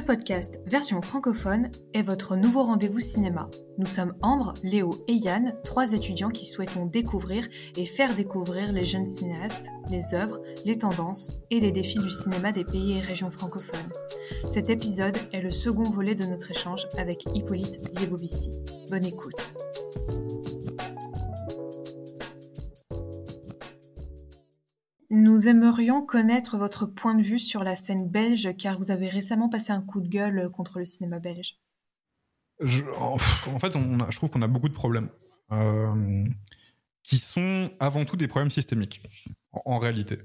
Le podcast version francophone est votre nouveau rendez-vous cinéma. Nous sommes Ambre, Léo et Yann, trois étudiants qui souhaitons découvrir et faire découvrir les jeunes cinéastes, les œuvres, les tendances et les défis du cinéma des pays et régions francophones. Cet épisode est le second volet de notre échange avec Hippolyte Liebovici. Bonne écoute. Nous aimerions connaître votre point de vue sur la scène belge car vous avez récemment passé un coup de gueule contre le cinéma belge. en, fait, je trouve qu'on a beaucoup de problèmes euh, qui sont avant tout des problèmes systémiques en, réalité.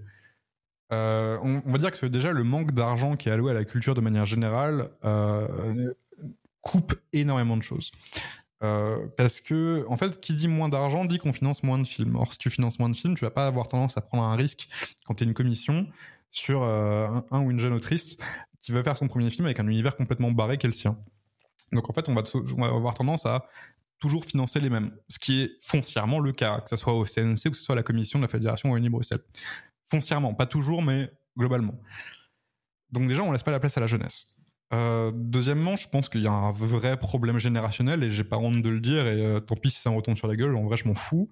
Euh, on, va dire que déjà le manque d'argent qui est alloué à la culture de manière générale euh, coupe énormément de choses. Euh, parce que, en fait, qui dit moins d'argent dit qu'on finance moins de films. Or, si tu finances moins de films, tu vas pas avoir tendance à prendre un risque quand tu es une commission sur euh, un, ou une jeune autrice qui va faire son premier film avec un univers complètement barré qu'est le sien. Donc, en fait, on va, avoir tendance à toujours financer les mêmes, ce qui est foncièrement le cas, que ce soit au CNC ou que ce soit à la commission de la Fédération Wallonie-Bruxelles. Foncièrement, pas toujours, mais globalement. Donc déjà, on laisse pas la place à la jeunesse. Euh, deuxièmement, je pense qu'il y a un vrai problème générationnel et j'ai pas honte de le dire et euh, tant pis si ça me retombe sur la gueule, en vrai je m'en fous.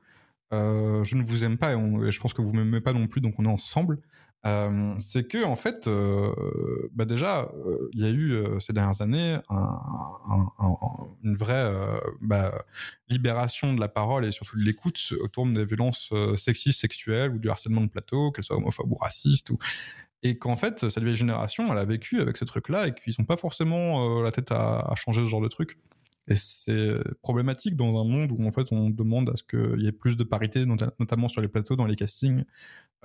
Euh, je ne vous aime pas et, je pense que vous m'aimez pas non plus donc on est ensemble. c'est que en fait, bah déjà, il y a eu ces dernières années une vraie bah, libération de la parole et surtout de l'écoute autour des violences sexistes, sexuelles ou du harcèlement de plateau, qu'elles soient homophobes ou racistes ou et qu'en fait cette vieille génération elle a vécu avec ce truc là et qu'ils n'ont pas forcément euh, la tête à, changer ce genre de truc. Et c'est problématique dans un monde où en fait on demande à ce qu'il y ait plus de parité notamment sur les plateaux dans les castings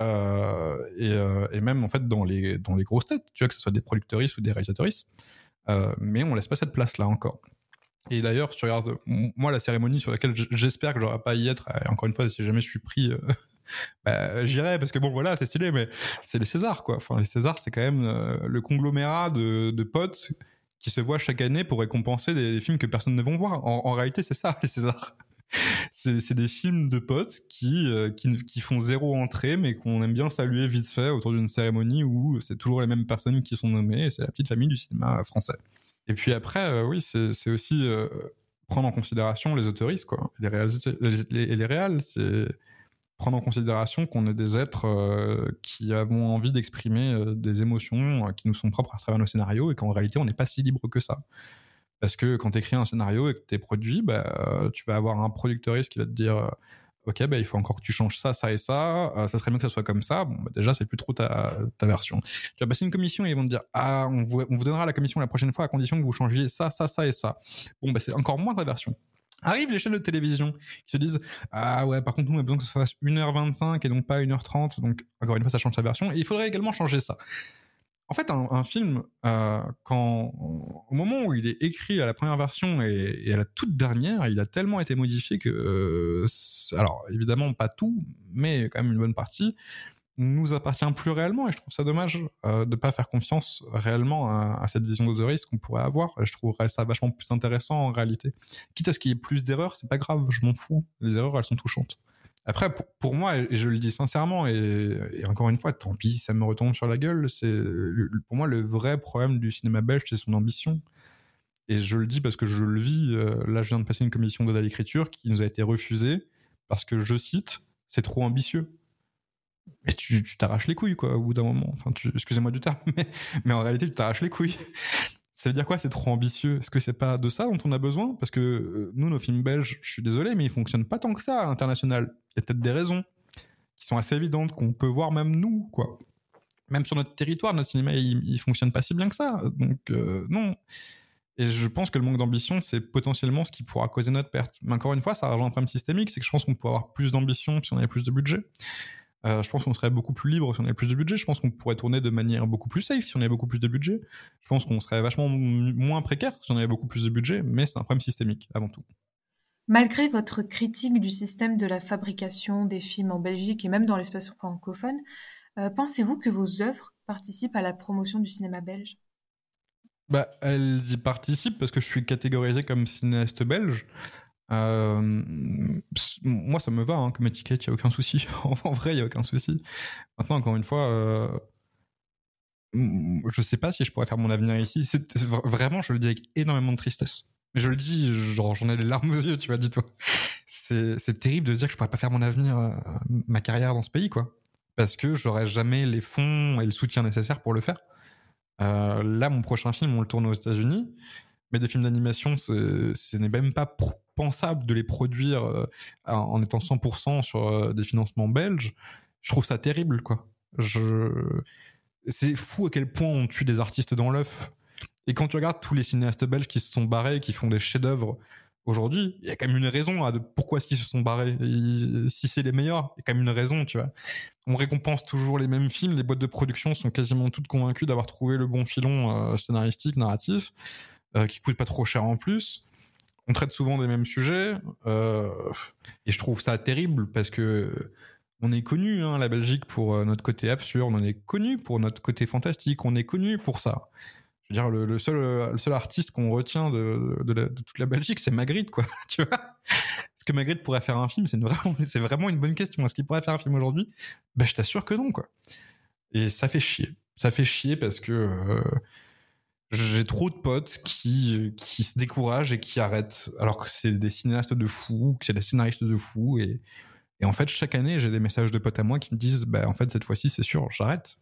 euh, euh, et, même en fait dans les dans les grosses têtes tu vois que ce soit des producteuristes ou des réalisateuristes mais on laisse pas cette place là encore. Et d'ailleurs, si tu regardes, moi, la cérémonie sur laquelle j'espère que j'aurai pas y être, encore une fois, si jamais je suis pris bah, j'irai parce que bon voilà c'est stylé mais c'est les Césars quoi. Enfin les Césars c'est quand même euh, le conglomérat de, de, potes qui se voient chaque année pour récompenser des, films que personne ne vont voir. En, réalité c'est ça les Césars. C'est des films de potes qui, euh, qui, qui font zéro entrée mais qu'on aime bien saluer vite fait autour d'une cérémonie où c'est toujours les mêmes personnes qui sont nommées c'est la petite famille du cinéma français. Et puis après euh, oui c'est aussi prendre en considération les autoristes quoi. Les réalisateurs les, les, les réals c'est prendre en considération qu'on est des êtres euh, qui avons envie d'exprimer euh, des émotions euh, qui nous sont propres à travers nos scénarios et qu'en réalité on n'est pas si libre que ça. Parce que quand tu écris un scénario et que tu es produit, bah, tu vas avoir un producteuriste qui va te dire Ok, bah, il faut encore que tu changes ça, ça et ça, ça serait mieux que ça soit comme ça. Bon, bah, déjà, c'est plus trop ta, version. Tu vas passer une commission et ils vont te dire Ah, on vous, on vous donnera la commission la prochaine fois à condition que vous changiez ça, ça, ça et ça. Bon, bah, c'est encore moins ta version. Arrivent les chaînes de télévision qui se disent Ah ouais, par contre, nous, on a besoin que ça fasse 1h25 et donc pas 1h30. Donc, encore une fois, ça change sa version. Et il faudrait également changer ça. En fait, un, film, euh, quand, au moment où il est écrit à la première version et, à la toute dernière, il a tellement été modifié que, euh, alors évidemment pas tout, mais quand même une bonne partie, nous appartient plus réellement et je trouve ça dommage euh, de pas faire confiance réellement à, cette vision de qu'on pourrait avoir. Je trouverais ça vachement plus intéressant en réalité. Quitte à ce qu'il y ait plus d'erreurs, c'est pas grave, je m'en fous. Les erreurs, elles sont touchantes. Après, pour, moi, et je le dis sincèrement, et, encore une fois, tant pis, ça me retombe sur la gueule, c'est pour moi le vrai problème du cinéma belge, c'est son ambition. Et je le dis parce que je le vis. Euh, là, je viens de passer une commission d'aide à l'écriture qui nous a été refusée parce que, je cite, c'est trop ambitieux mais tu t'arraches les couilles, quoi, au bout d'un moment. Enfin, excusez-moi du terme, mais, en réalité, tu t'arraches les couilles. Ça veut dire quoi C'est trop ambitieux? Est-ce que c'est pas de ça dont on a besoin? Parce que euh, nous, nos films belges, je suis désolé, mais ils fonctionnent pas tant que ça à l'international. Il y a peut-être des raisons qui sont assez évidentes qu'on peut voir même nous, quoi. Même sur notre territoire, notre cinéma, il, fonctionne pas si bien que ça. Donc euh, non. Et je pense que le manque d'ambition, c'est potentiellement ce qui pourra causer notre perte. Mais encore une fois, ça rejoint un problème systémique, c'est que je pense qu'on pourrait avoir plus d'ambition si on avait plus de budget. Euh, je pense qu'on serait beaucoup plus libre si on avait plus de budget. Je pense qu'on pourrait tourner de manière beaucoup plus safe si on avait beaucoup plus de budget. Je pense qu'on serait vachement moins précaire si on avait beaucoup plus de budget, mais c'est un problème systémique avant tout. Malgré votre critique du système de la fabrication des films en Belgique et même dans l'espace francophone, euh, pensez-vous que vos œuvres participent à la promotion du cinéma belge? Bah, elles y participent parce que je suis catégorisé comme cinéaste belge. Euh, moi, ça me va hein, comme étiquette, il n'y a aucun souci. en vrai, il n'y a aucun souci. Maintenant, encore une fois, euh, je sais pas si je pourrais faire mon avenir ici. Vraiment, je le dis avec énormément de tristesse. Je le dis, j'en ai les larmes aux yeux, tu vois, dis-toi. C'est terrible de se dire que je pourrais pas faire mon avenir, euh, ma carrière dans ce pays, quoi. Parce que j'aurais jamais les fonds et le soutien nécessaire pour le faire. Là, mon prochain film, on le tourne aux États-Unis. Mais des films d'animation, ce n'est même pas pensable de les produire euh, en étant 100% sur des financements belges. Je trouve ça terrible, quoi. C'est fou à quel point on tue des artistes dans l'œuf. Et quand tu regardes tous les cinéastes belges qui se sont barrés, qui font des chefs-d'œuvre aujourd'hui, il y a quand même une raison à de pourquoi est-ce qu'ils se sont barrés. si c'est les meilleurs, il y a quand même une raison, tu vois. On récompense toujours les mêmes films, les boîtes de production sont quasiment toutes convaincues d'avoir trouvé le bon filon euh, scénaristique, narratif, euh, qui coûte pas trop cher en plus. On traite souvent des mêmes sujets, euh, et je trouve ça terrible parce que on est connu, hein, la Belgique, pour euh, notre côté absurde, on est connu pour notre côté fantastique, on est connu pour ça. Je veux dire, le, seul, euh, le seul artiste qu'on retient de, toute la Belgique, c'est Magritte, quoi. tu vois Est-ce que Magritte pourrait faire un film C'est vraiment, vraiment une bonne question. Est-ce qu'il pourrait faire un film aujourd'hui? Ben, je t'assure que non, quoi. Et ça fait chier. Ça fait chier parce que j'ai trop de potes qui, qui se découragent et qui arrêtent, alors que c'est des cinéastes de fous, que c'est des scénaristes de fous, et et en fait, chaque année, j'ai des messages de potes à moi qui me disent, bah, en fait, cette fois-ci, c'est sûr, j'arrête.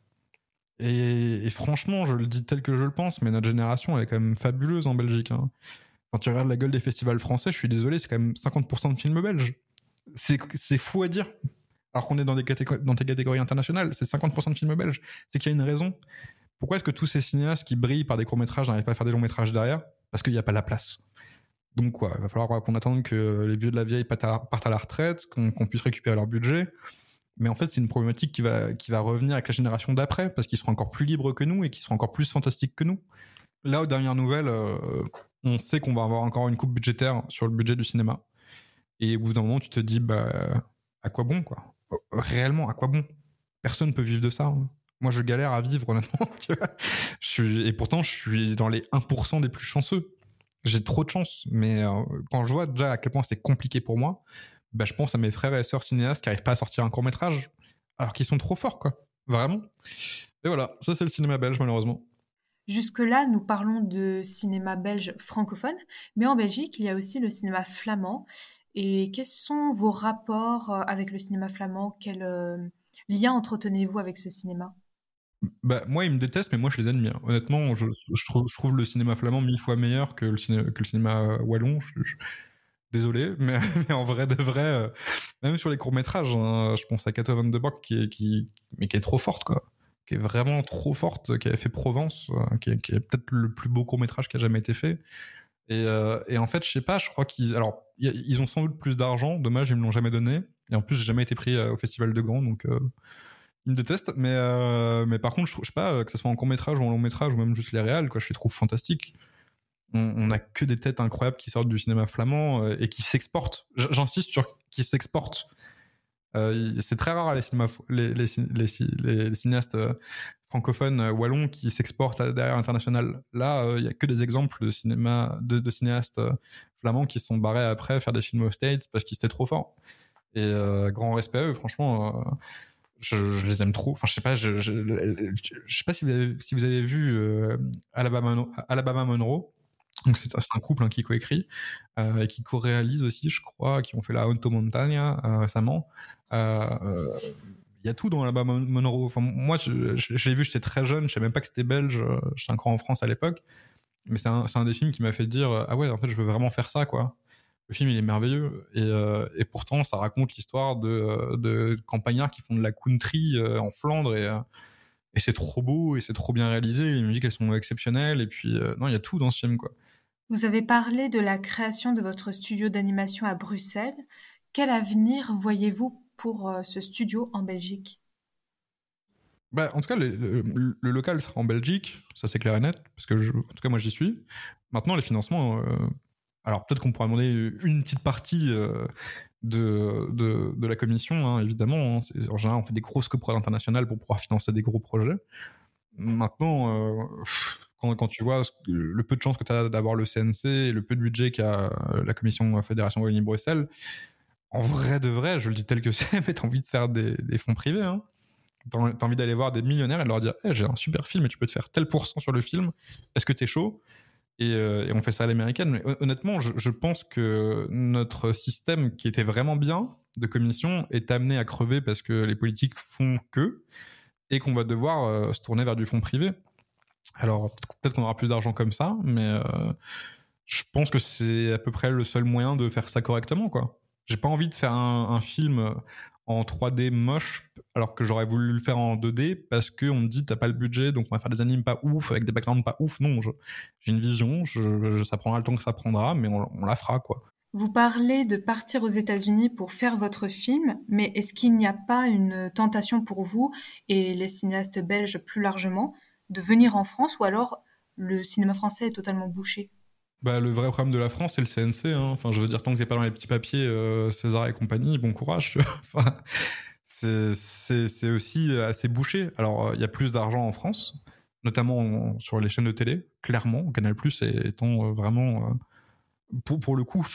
Et, franchement, je le dis tel que je le pense, mais notre génération, elle est quand même fabuleuse en Belgique. Hein. Quand tu regardes la gueule des festivals français, je suis désolé, c'est quand même 50% de films belges. C'est fou à dire. Alors qu'on est dans des, dans des catégories internationales, c'est 50% de films belges. C'est qu'il y a une raison. Pourquoi est-ce que tous ces cinéastes qui brillent par des courts-métrages n'arrivent pas à faire des longs-métrages derrière? Parce qu'il n'y a pas la place. Donc quoi, il va falloir qu'on attende que les vieux de la vieille partent à la retraite, qu'on puisse récupérer leur budget. Mais en fait, c'est une problématique qui va, qui va revenir avec la génération d'après, parce qu'ils seront encore plus libres que nous et qu'ils seront encore plus fantastiques que nous. Là, aux dernières nouvelles, euh, on sait qu'on va avoir encore une coupe budgétaire sur le budget du cinéma. Et au bout d'un moment, tu te dis, bah, à quoi bon, quoi? Réellement, à quoi bon? Personne ne peut vivre de ça. Hein. Moi, je galère à vivre, honnêtement. et pourtant, je suis dans les 1% des plus chanceux j'ai trop de chance. Mais euh, quand je vois déjà à quel point c'est compliqué pour moi, bah, je pense à mes frères et sœurs cinéastes qui n'arrivent pas à sortir un court métrage, alors qu'ils sont trop forts, quoi. Vraiment. Et voilà, ça c'est le cinéma belge, malheureusement. Jusque-là, nous parlons de cinéma belge francophone, mais en Belgique, il y a aussi le cinéma flamand. Et quels sont vos rapports euh, avec le cinéma flamand? Quel euh, lien entretenez-vous avec ce cinéma? Bah, moi, ils me détestent, mais moi, je les admire. Honnêtement, je, trouve, le cinéma flamand mille fois meilleur que le, cinéma, euh, wallon. désolé, mais, en vrai de vrai, euh, même sur les courts-métrages, hein, je pense à 82 Bock qui est, qui, mais qui est trop forte, quoi. Qui est vraiment trop forte, qui avait fait Provence, euh, qui est, peut-être le plus beau court-métrage qui a jamais été fait. Et, et, en fait, je sais pas, je crois qu'ils. Alors, ils ont sans doute plus d'argent, dommage, ils me l'ont jamais donné. Et en plus, j'ai jamais été pris au Festival de Gand, donc il me déteste, mais, euh, mais par contre, je, je sais pas, que ce soit en court métrage ou en long métrage ou même juste les réals, quoi, je les trouve fantastiques. On, a que des têtes incroyables qui sortent du cinéma flamand euh, et qui s'exportent. J'insiste sur qui s'exportent. Euh, c'est très rare les, les, les, les, cinéastes francophones wallons qui s'exportent derrière l'international. Là, il y a que des exemples de cinéma de, cinéastes flamands qui sont barrés après faire des films aux States parce qu'ils étaient trop forts. Et grand respect à eux, franchement je, les aime trop. Enfin, je sais pas, je, sais pas si vous avez, vu euh, Alabama, Alabama Monroe. Donc c'est un couple hein, qui coécrit euh, et qui co-réalise aussi, je crois, qui ont fait la Honto Montagna euh, récemment. Euh, il y a tout dans Alabama Monroe. Enfin, moi, je, l'ai vu, j'étais très jeune, je savais même pas que c'était belge. J'étais encore en France à l'époque, mais c'est un, un, des films qui m'a fait dire ah ouais, en fait, je veux vraiment faire ça, quoi le film il est merveilleux et, euh, et pourtant ça raconte l'histoire de, euh, de, campagnards qui font de la country euh, en Flandre et, et c'est trop beau et c'est trop bien réalisé. Les musiques elles sont exceptionnelles et puis non il y a tout dans ce film quoi. Vous avez parlé de la création de votre studio d'animation à Bruxelles. Quel avenir voyez-vous pour ce studio en Belgique? Bah, en tout cas, le, le, local sera en Belgique, ça c'est clair et net, parce que je, en tout cas moi j'y suis. Maintenant, les financements, alors peut-être qu'on pourra demander une petite partie euh, de, de, la commission, hein, évidemment. Hein. En général, on fait des grosses coprodes internationales pour pouvoir financer des gros projets. Maintenant, euh, quand, tu vois le peu de chance que tu as d'avoir le CNC et le peu de budget qu'a la commission Fédération Wallonie-Bruxelles, en vrai de vrai, je le dis tel que c'est, mais t'as envie de faire des, fonds privés. Hein. T'as as envie d'aller voir des millionnaires et de leur dire j'ai un super film et tu peux te faire tel pourcent sur le film. Est-ce que t'es chaud? Et, et, on fait ça à l'américaine. Mais honnêtement, je, pense que notre système qui était vraiment bien de commission est amené à crever parce que les politiques font que et qu'on va devoir euh, se tourner vers du fonds privé. Alors peut-être qu'on aura plus d'argent comme ça, mais euh, je pense que c'est à peu près le seul moyen de faire ça correctement, quoi. J'ai pas envie de faire un, film en 3D moche alors que j'aurais voulu le faire en 2D parce qu'on me dit t'as pas le budget donc on va faire des animes pas ouf avec des backgrounds pas ouf. Non, j'ai une vision, je, ça prendra le temps que ça prendra, mais on, on la fera, quoi. Vous parlez de partir aux États-Unis pour faire votre film, mais est-ce qu'il n'y a pas une tentation pour vous et les cinéastes belges plus largement de venir en France ou alors le cinéma français est totalement bouché? Bah, le vrai problème de la France, c'est le CNC. Hein. Enfin, je veux dire, tant que t'es pas dans les petits papiers, euh, César et compagnie, bon courage. enfin, c'est aussi assez bouché. Alors, il y a plus d'argent en France, notamment sur les chaînes de télé, clairement. Canal Plus étant euh, vraiment, euh, pour, pour le coup,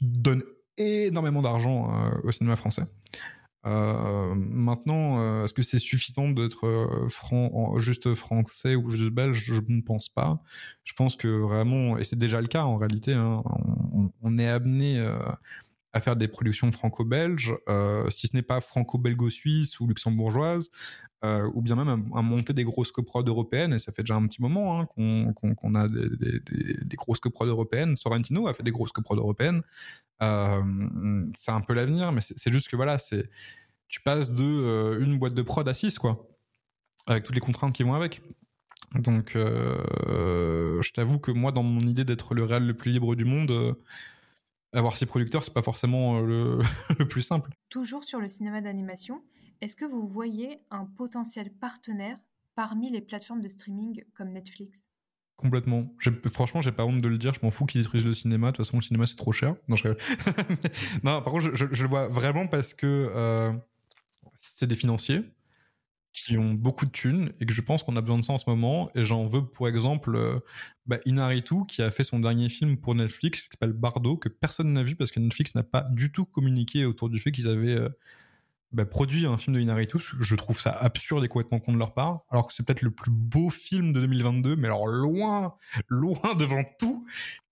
donne énormément d'argent au cinéma français. Euh, maintenant, euh, est-ce que c'est suffisant d'être euh, juste français ou juste belge? Je ne pense pas. Je pense que vraiment, et c'est déjà le cas en réalité, hein, on, est amené à faire des productions franco-belges, si ce n'est pas franco-belgo-suisse ou luxembourgeoise, ou bien même à, monter des grosses coprodes européennes, et ça fait déjà un petit moment hein, qu'on qu qu a des, des, des grosses coprodes européennes. Sorrentino a fait des grosses coprodes européennes. Euh, c'est un peu l'avenir, mais c'est juste que voilà, c'est tu passes de euh, une boîte de prod à 6, quoi, avec toutes les contraintes qui vont avec. Donc, euh, je t'avoue que moi, dans mon idée d'être le réel le plus libre du monde, avoir six producteurs, c'est pas forcément le plus simple. Toujours sur le cinéma d'animation, est-ce que vous voyez un potentiel partenaire parmi les plateformes de streaming comme Netflix? Complètement. Franchement, j'ai pas honte de le dire. Je m'en fous qu'ils détruisent le cinéma. De toute façon, le cinéma c'est trop cher. Non, je... non, par contre, je, le vois vraiment parce que euh, c'est des financiers qui ont beaucoup de thunes et que je pense qu'on a besoin de ça en ce moment. Et j'en veux pour exemple euh, bah, Inaritu qui a fait son dernier film pour Netflix qui s'appelle Bardo que personne n'a vu parce que Netflix n'a pas du tout communiqué autour du fait qu'ils avaient euh, bah, produit un film de Inaritu. Je trouve ça absurde et complètement con de leur part, alors que c'est peut-être le plus beau film de 2022, mais alors loin, loin devant tout.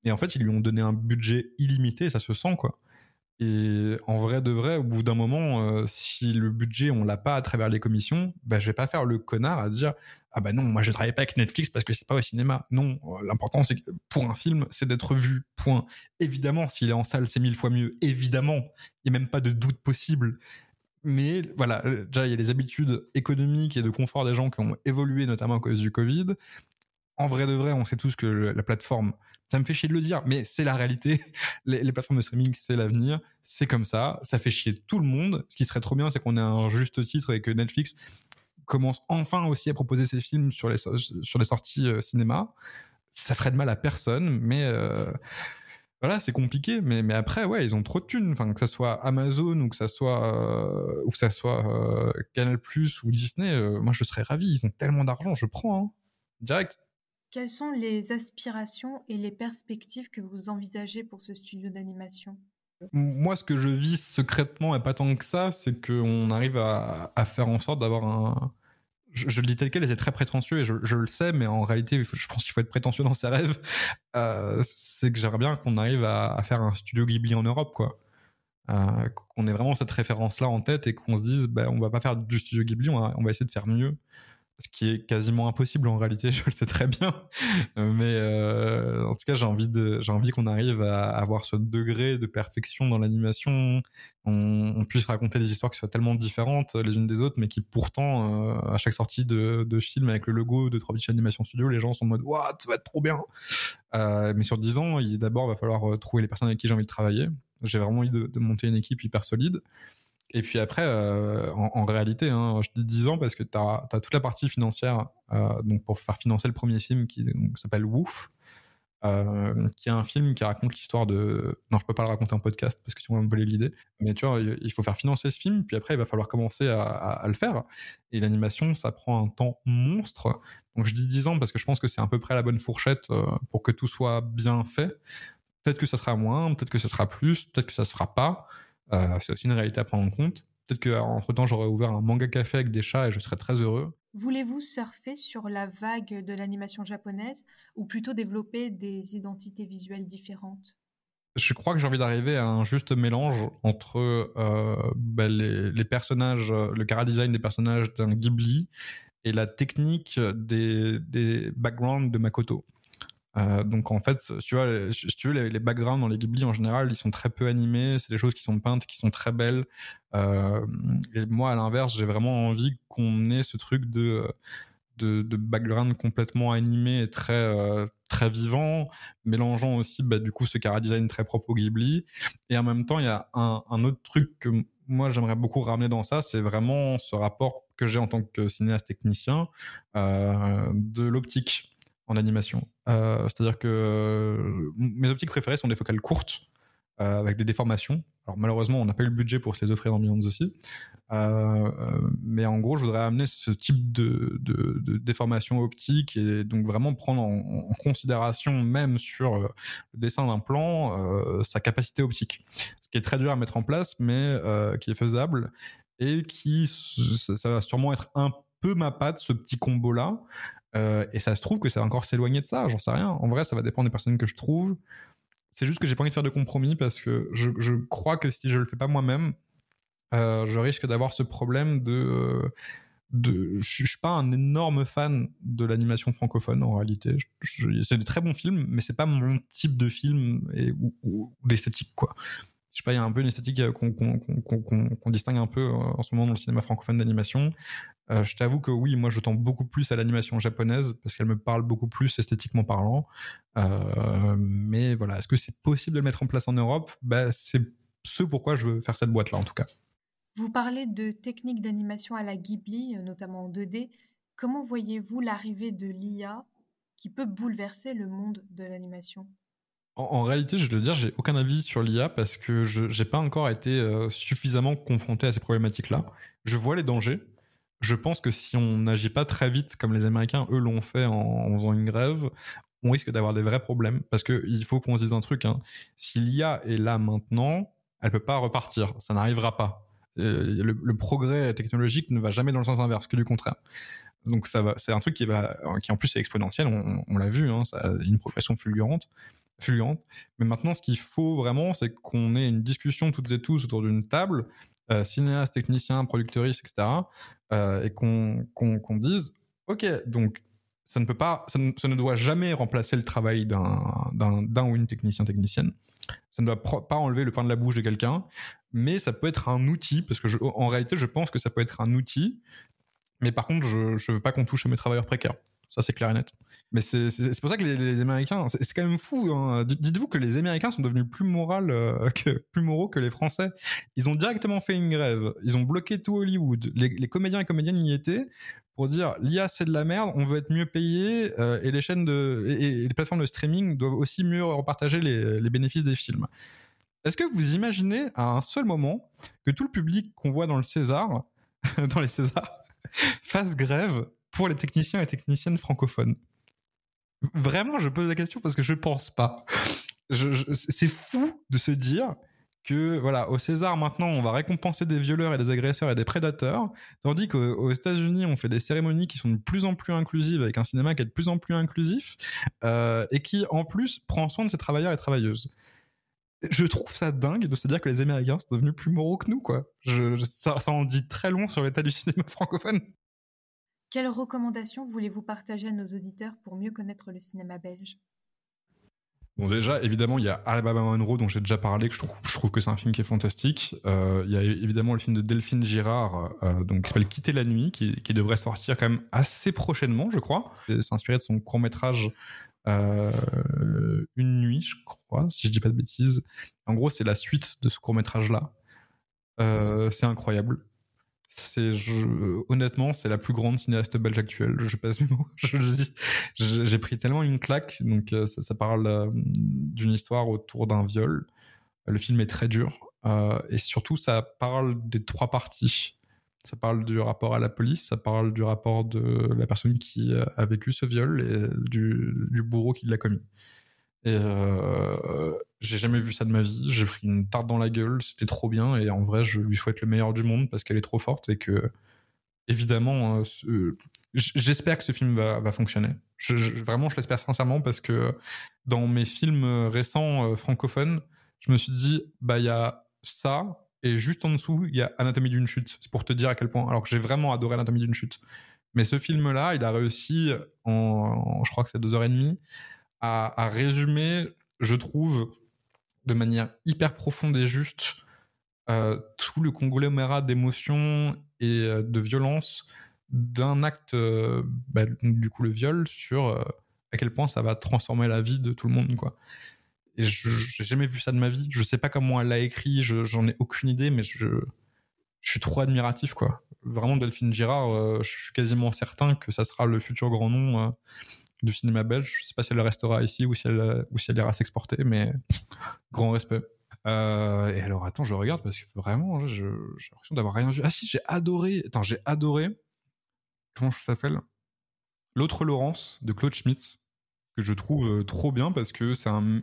Et en fait, ils lui ont donné un budget illimité, ça se sent quoi. Et en vrai de vrai, au bout d'un moment, euh, si le budget on l'a pas à travers les commissions, bah je vais pas faire le connard à dire ah bah non, moi je travaille pas avec Netflix parce que c'est pas au cinéma. Non, l'important c'est que pour un film, c'est d'être vu. Point. Évidemment, s'il est en salle, c'est mille fois mieux. Évidemment, il n'y a même pas de doute possible. Mais voilà, euh, déjà, il y a les habitudes économiques et de confort des gens qui ont évolué, notamment à cause du Covid. En vrai de vrai, on sait tous que la plateforme, ça me fait chier de le dire, mais c'est la réalité. Les, plateformes de streaming, c'est l'avenir. C'est comme ça. Ça fait chier tout le monde. Ce qui serait trop bien, c'est qu'on ait un juste titre et que Netflix commence enfin aussi à proposer ses films sur les, sur les sorties euh, cinéma. Ça ferait de mal à personne, mais... Euh, voilà, c'est compliqué, mais, mais après, ouais, ils ont trop de thunes. Enfin, que ça soit Amazon ou que ça soit, euh, ou que ça soit euh, Canal Plus ou Disney, euh, moi je serais ravi. Ils ont tellement d'argent, je prends, hein. direct. Quelles sont les aspirations et les perspectives que vous envisagez pour ce studio d'animation? Moi, ce que je vise secrètement et pas tant que ça, c'est qu'on arrive à, à, faire en sorte d'avoir un, je, le dis tel quel c'est très prétentieux et je, le sais, mais en réalité, je pense qu'il faut être prétentieux dans ses rêves. Euh, c'est que j'aimerais bien qu'on arrive à, faire un studio Ghibli en Europe, quoi. Euh, qu'on ait vraiment cette référence-là en tête et qu'on se dise, ben, on va pas faire du studio Ghibli, on va essayer de faire mieux ce qui est quasiment impossible en réalité, je le sais très bien. Mais euh, en tout cas, j'ai envie de, j'ai envie qu'on arrive à avoir ce degré de perfection dans l'animation, on, puisse raconter des histoires qui soient tellement différentes les unes des autres, mais qui pourtant, euh, à chaque sortie de, film avec le logo de 3 Animation Studio, les gens sont en mode, waouh, ça va être trop bien. Euh, mais sur 10 ans, il d'abord va falloir trouver les personnes avec qui j'ai envie de travailler. J'ai vraiment envie de monter une équipe hyper solide. Et puis après, euh, en, réalité, hein, je dis 10 ans parce que tu as, toute la partie financière euh, donc pour faire financer le premier film qui s'appelle Woof, euh, qui est un film qui raconte l'histoire de... Non, je peux pas le raconter en podcast parce que tu vas me voler l'idée. Mais tu vois, il faut faire financer ce film, puis après, il va falloir commencer à, le faire. Et l'animation, ça prend un temps monstre. Donc je dis 10 ans parce que je pense que c'est à peu près la bonne fourchette pour que tout soit bien fait. Peut-être que ça sera moins, peut-être que ça sera plus, peut-être que ça sera pas. Euh, c'est aussi une réalité à prendre en compte. Peut-être qu'entre temps, j'aurais ouvert un manga café avec des chats et je serais très heureux. Voulez-vous surfer sur la vague de l'animation japonaise ou plutôt développer des identités visuelles différentes? Je crois que j'ai envie d'arriver à un juste mélange entre euh, bah, les, personnages, le cara design des personnages d'un Ghibli et la technique des, des backgrounds de Makoto. Euh, donc en fait, tu vois, si tu veux, les, backgrounds dans les Ghibli en général, ils sont très peu animés. C'est des choses qui sont peintes, qui sont très belles. Euh, et moi, à l'inverse, j'ai vraiment envie qu'on ait ce truc de de, de background complètement animé et très euh, très vivant, mélangeant aussi bah, du coup ce cara design très propre au Ghibli. Et en même temps, il y a un, autre truc que moi j'aimerais beaucoup ramener dans ça, c'est vraiment ce rapport que j'ai en tant que cinéaste technicien de l'optique en animation. Euh, c'est-à-dire que euh, mes optiques préférées sont des focales courtes, euh, avec des déformations. Alors malheureusement, on n'a pas eu le budget pour se les offrir dans Millions aussi. mais en gros, je voudrais amener ce type de, de, déformation optique et donc vraiment prendre en, considération même sur le dessin d'un plan sa capacité optique. Ce qui est très dur à mettre en place, mais qui est faisable et qui ça va sûrement être un peu ma patte, ce petit combo-là. Euh, et ça se trouve que ça va encore s'éloigner de ça, j'en sais rien. En vrai, ça va dépendre des personnes que je trouve. C'est juste que j'ai pas envie de faire de compromis parce que je, crois que si je le fais pas moi-même, euh, je risque d'avoir ce problème de. Euh, de je suis pas un énorme fan de l'animation francophone en réalité. c'est des très bons films, mais c'est pas mon type de film et, ou d'esthétique quoi je sais pas, il y a un peu une esthétique euh, qu'on distingue un peu euh, en ce moment dans le cinéma francophone d'animation. Euh, je t'avoue que oui, moi je tends beaucoup plus à l'animation japonaise parce qu'elle me parle beaucoup plus esthétiquement parlant. mais voilà, est-ce que c'est possible de le mettre en place en Europe? Bah, C'est ce pourquoi je veux faire cette boîte-là en tout cas. Vous parlez de techniques d'animation à la Ghibli, notamment en 2D. Comment voyez-vous l'arrivée de l'IA qui peut bouleverser le monde de l'animation? En, réalité, je veux dire, j'ai aucun avis sur l'IA parce que je n'ai pas encore été euh, suffisamment confronté à ces problématiques-là. Je vois les dangers. Je pense que si on n'agit pas très vite, comme les Américains, eux, l'ont fait en, faisant une grève, on risque d'avoir des vrais problèmes. Parce qu'il faut qu'on se dise un truc. Hein. Si l'IA est là maintenant, elle peut pas repartir. Ça n'arrivera pas. Euh, le, progrès technologique ne va jamais dans le sens inverse, que du contraire. Donc c'est un truc qui va, qui en plus est exponentiel. On, l'a vu, hein, une progression fulgurante fluente. Mais maintenant, ce qu'il faut vraiment, c'est qu'on ait une discussion toutes et tous autour d'une table, euh, cinéastes, techniciens, etc., euh, et qu'on qu'on dise, ok, donc ça ne peut pas, ça ne, doit jamais remplacer le travail d'un ou une technicien technicienne. Ça ne doit pas enlever le pain de la bouche de quelqu'un, mais ça peut être un outil parce que en réalité, je pense que ça peut être un outil. Mais par contre, je ne veux pas qu'on touche à mes travailleurs précaires. Ça, c'est clair et net. Mais c'est pour ça que les, Américains, c'est quand même fou. Hein. Dites-vous que les Américains sont devenus plus, moral, euh, plus moraux que les Français. Ils ont directement fait une grève. Ils ont bloqué tout Hollywood. Les, comédiens et comédiennes y étaient pour dire l'IA c'est de la merde, on veut être mieux payé euh, et les chaînes de et, les plateformes de streaming doivent aussi mieux repartager les, les bénéfices des films. Est-ce que vous imaginez à un seul moment que tout le public qu'on voit dans le César, dans les Césars, fasse grève pour les techniciens et techniciennes francophones? Vraiment, je pose la question parce que je pense pas. c'est fou de se dire que voilà, au César maintenant, on va récompenser des violeurs et des agresseurs et des prédateurs, tandis qu'aux États-Unis, on fait des cérémonies qui sont de plus en plus inclusives avec un cinéma qui est de plus en plus inclusif euh, et qui en plus prend soin de ses travailleurs et travailleuses. Je trouve ça dingue de se dire que les Américains sont devenus plus moraux que nous, quoi. ça, ça en dit très long sur l'état du cinéma francophone. Quelles recommandations voulez-vous partager à nos auditeurs pour mieux connaître le cinéma belge? Bon, déjà, évidemment, il y a Alabama Monroe, dont j'ai déjà parlé, que je trouve, que c'est un film qui est fantastique. Euh, il y a évidemment le film de Delphine Girard, euh, donc, qui s'appelle Quitter la nuit, qui, devrait sortir quand même assez prochainement, je crois. C'est inspiré de son court-métrage euh, Une nuit, je crois, si je dis pas de bêtises. En gros, c'est la suite de ce court-métrage-là. c'est incroyable honnêtement c'est la plus grande cinéaste belge actuelle. Je passe mes mots. J'ai pris tellement une claque. Donc euh, ça, parle euh, d'une histoire autour d'un viol. Le film est très dur. Euh, et surtout ça parle des trois parties. Ça parle du rapport à la police. Ça parle du rapport de la personne qui a vécu ce viol et du, du bourreau qui l'a commis. Et J'ai jamais vu ça de ma vie. J'ai pris une tarte dans la gueule. C'était trop bien. Et en vrai, je lui souhaite le meilleur du monde parce qu'elle est trop forte et que, évidemment, euh, j'espère que ce film va, fonctionner. Vraiment, je l'espère sincèrement parce que dans mes films récents francophones, je me suis dit, bah, il y a ça et juste en dessous, il y a Anatomie d'une chute. C'est pour te dire à quel point. Alors que j'ai vraiment adoré Anatomie d'une chute. Mais ce film-là, il a réussi je crois que c'est deux heures et demie, à, résumer, je trouve, de manière hyper profonde et juste, euh, tout le conglomérat d'émotions et euh, de violence d'un acte, euh, bah, du coup le viol, sur à quel point ça va transformer la vie de tout le monde, quoi. Et j'ai jamais vu ça de ma vie. Je sais pas comment elle l'a écrit, j'en ai aucune idée, mais je, je suis trop admiratif, quoi. Vraiment, Delphine Girard, je suis quasiment certain que ça sera le futur grand nom du cinéma belge. Je sais pas si elle restera ici ou si elle, ou si elle ira s'exporter, mais grand respect. Euh, et alors, attends, je regarde parce que vraiment, j'ai l'impression d'avoir rien vu. Ah si, j'ai adoré. Attends, j'ai adoré. Comment ça s'appelle? L'autre Laurence de Claude Schmitz que je trouve trop bien parce que c'est un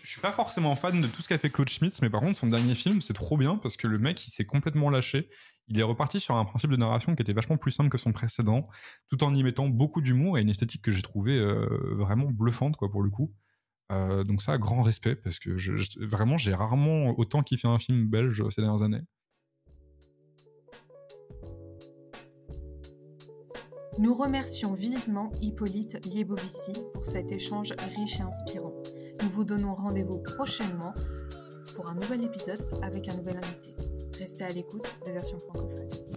je, suis pas forcément fan de tout ce qu'a fait Claude Schmitz, mais par contre, son dernier film, c'est trop bien parce que le mec, il s'est complètement lâché. Il est reparti sur un principe de narration qui était vachement plus simple que son précédent, tout en y mettant beaucoup d'humour et une esthétique que j'ai trouvé euh, vraiment bluffante, quoi, pour le coup. Euh, donc ça, grand respect parce que vraiment, j'ai rarement autant kiffé un film belge ces dernières années. Nous remercions vivement Hippolyte Liebovici pour cet échange riche et inspirant. Nous vous donnons rendez-vous prochainement pour un nouvel épisode avec un nouvel invité. Restez à l'écoute de version francophone.